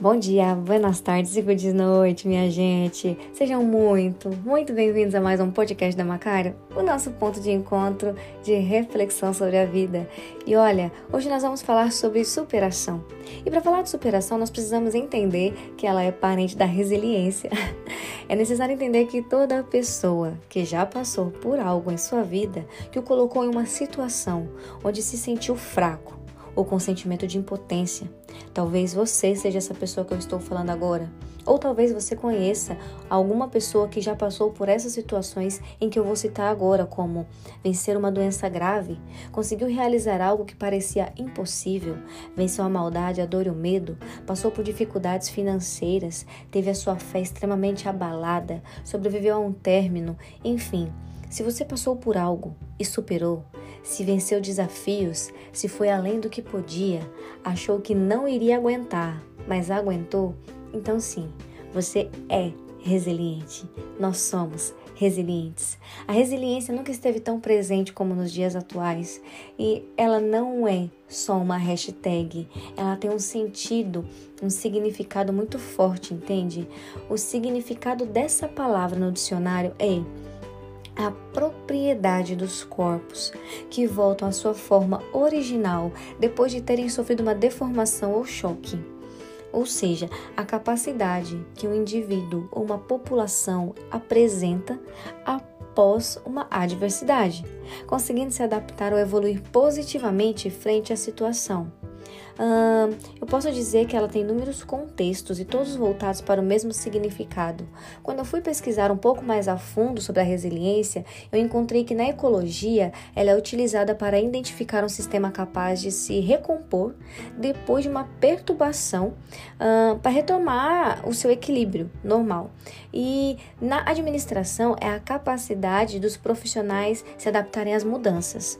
Bom dia, boas tardes e boa noite, minha gente. Sejam muito, muito bem-vindos a mais um podcast da Macário, o nosso ponto de encontro de reflexão sobre a vida. E olha, hoje nós vamos falar sobre superação. E para falar de superação, nós precisamos entender que ela é parente da resiliência. É necessário entender que toda pessoa que já passou por algo em sua vida que o colocou em uma situação onde se sentiu fraco, ou com sentimento de impotência. Talvez você seja essa pessoa que eu estou falando agora. Ou talvez você conheça alguma pessoa que já passou por essas situações em que eu vou citar agora, como vencer uma doença grave, conseguiu realizar algo que parecia impossível, venceu a maldade, a dor e o medo, passou por dificuldades financeiras, teve a sua fé extremamente abalada, sobreviveu a um término, enfim. Se você passou por algo e superou, se venceu desafios, se foi além do que podia, achou que não iria aguentar, mas aguentou, então sim, você é resiliente. Nós somos resilientes. A resiliência nunca esteve tão presente como nos dias atuais e ela não é só uma hashtag, ela tem um sentido, um significado muito forte, entende? O significado dessa palavra no dicionário é a propriedade dos corpos, que voltam à sua forma original depois de terem sofrido uma deformação ou choque. Ou seja, a capacidade que um indivíduo ou uma população apresenta após uma adversidade, conseguindo se adaptar ou evoluir positivamente frente à situação eu posso dizer que ela tem inúmeros contextos e todos voltados para o mesmo significado. Quando eu fui pesquisar um pouco mais a fundo sobre a resiliência, eu encontrei que na ecologia ela é utilizada para identificar um sistema capaz de se recompor depois de uma perturbação para retomar o seu equilíbrio normal. E na administração é a capacidade dos profissionais se adaptarem às mudanças.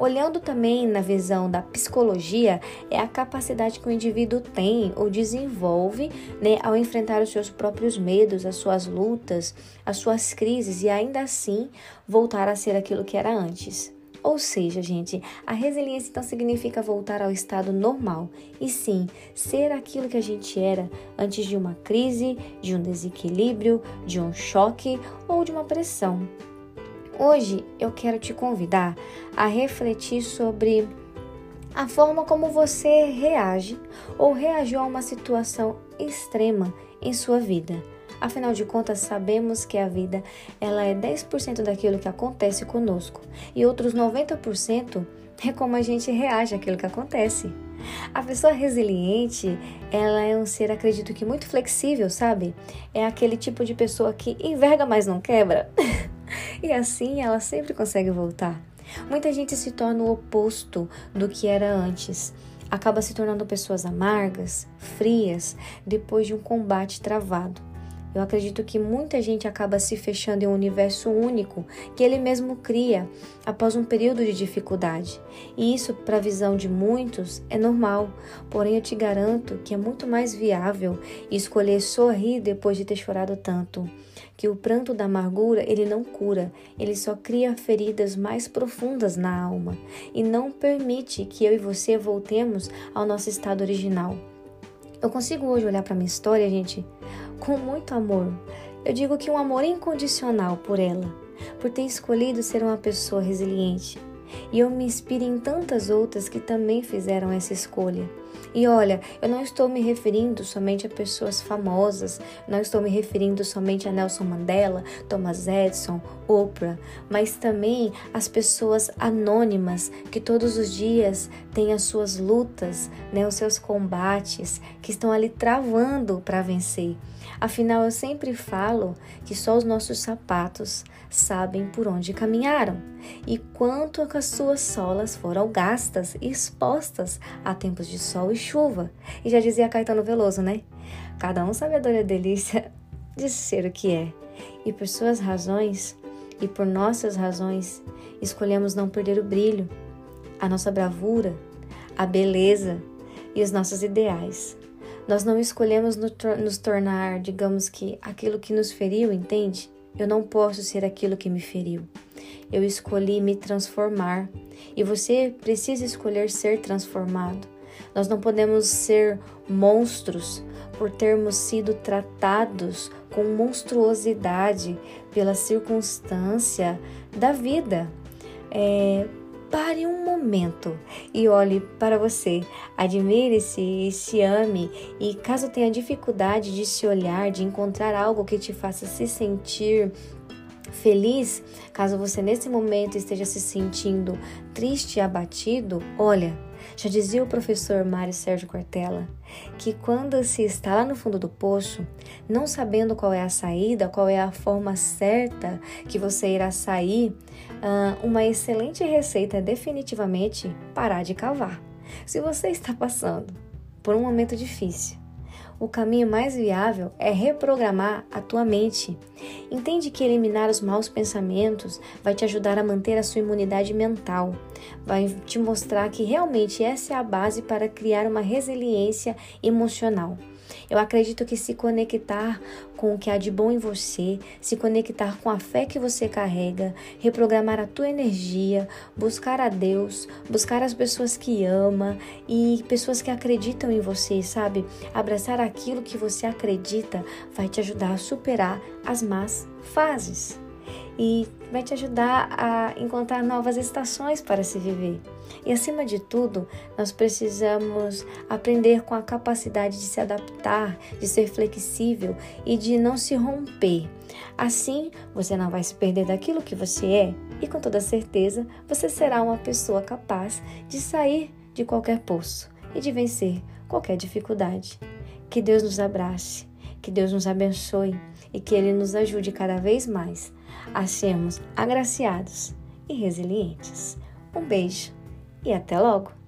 Olhando também na visão da psicologia, é a capacidade que o indivíduo tem ou desenvolve né, ao enfrentar os seus próprios medos, as suas lutas, as suas crises e ainda assim voltar a ser aquilo que era antes. Ou seja, gente, a resiliência então significa voltar ao estado normal e sim ser aquilo que a gente era antes de uma crise, de um desequilíbrio, de um choque ou de uma pressão. Hoje eu quero te convidar a refletir sobre a forma como você reage ou reagiu a uma situação extrema em sua vida. Afinal de contas, sabemos que a vida ela é 10% daquilo que acontece conosco e outros 90% é como a gente reage àquilo que acontece. A pessoa resiliente, ela é um ser, acredito que muito flexível, sabe? É aquele tipo de pessoa que enverga, mas não quebra. e assim ela sempre consegue voltar. Muita gente se torna o oposto do que era antes. Acaba se tornando pessoas amargas, frias, depois de um combate travado. Eu acredito que muita gente acaba se fechando em um universo único que ele mesmo cria após um período de dificuldade. E isso, para a visão de muitos, é normal. Porém, eu te garanto que é muito mais viável escolher sorrir depois de ter chorado tanto. Que o pranto da amargura ele não cura, ele só cria feridas mais profundas na alma e não permite que eu e você voltemos ao nosso estado original. Eu consigo hoje olhar para minha história, gente, com muito amor. Eu digo que um amor incondicional por ela, por ter escolhido ser uma pessoa resiliente. E eu me inspiro em tantas outras que também fizeram essa escolha. E olha, eu não estou me referindo somente a pessoas famosas, não estou me referindo somente a Nelson Mandela, Thomas Edison, Oprah, mas também as pessoas anônimas que todos os dias têm as suas lutas, né, os seus combates, que estão ali travando para vencer. Afinal, eu sempre falo que só os nossos sapatos sabem por onde caminharam e quanto as suas solas foram gastas expostas a tempos de sol e chuva. E já dizia Caetano Veloso, né? Cada um sabe a dor e a delícia de ser o que é. E por suas razões e por nossas razões, escolhemos não perder o brilho, a nossa bravura, a beleza e os nossos ideais. Nós não escolhemos nos tornar, digamos que, aquilo que nos feriu, entende? Eu não posso ser aquilo que me feriu. Eu escolhi me transformar e você precisa escolher ser transformado. Nós não podemos ser monstros por termos sido tratados com monstruosidade pela circunstância da vida. É, pare um momento e olhe para você. Admire-se e se ame. E caso tenha dificuldade de se olhar, de encontrar algo que te faça se sentir feliz, caso você nesse momento esteja se sentindo triste e abatido, olha, já dizia o professor Mário Sérgio Cortella que quando se está lá no fundo do poço, não sabendo qual é a saída, qual é a forma certa que você irá sair, ah, uma excelente receita é definitivamente parar de cavar. Se você está passando por um momento difícil, o caminho mais viável é reprogramar a tua mente. Entende que eliminar os maus pensamentos vai te ajudar a manter a sua imunidade mental, vai te mostrar que realmente essa é a base para criar uma resiliência emocional. Eu acredito que se conectar com o que há de bom em você, se conectar com a fé que você carrega, reprogramar a tua energia, buscar a Deus, buscar as pessoas que ama e pessoas que acreditam em você, sabe? Abraçar aquilo que você acredita vai te ajudar a superar as más fases e vai te ajudar a encontrar novas estações para se viver. E acima de tudo, nós precisamos aprender com a capacidade de se adaptar, de ser flexível e de não se romper. Assim, você não vai se perder daquilo que você é e com toda certeza você será uma pessoa capaz de sair de qualquer poço e de vencer qualquer dificuldade. Que Deus nos abrace, que Deus nos abençoe e que Ele nos ajude cada vez mais a sermos agraciados e resilientes. Um beijo e até logo!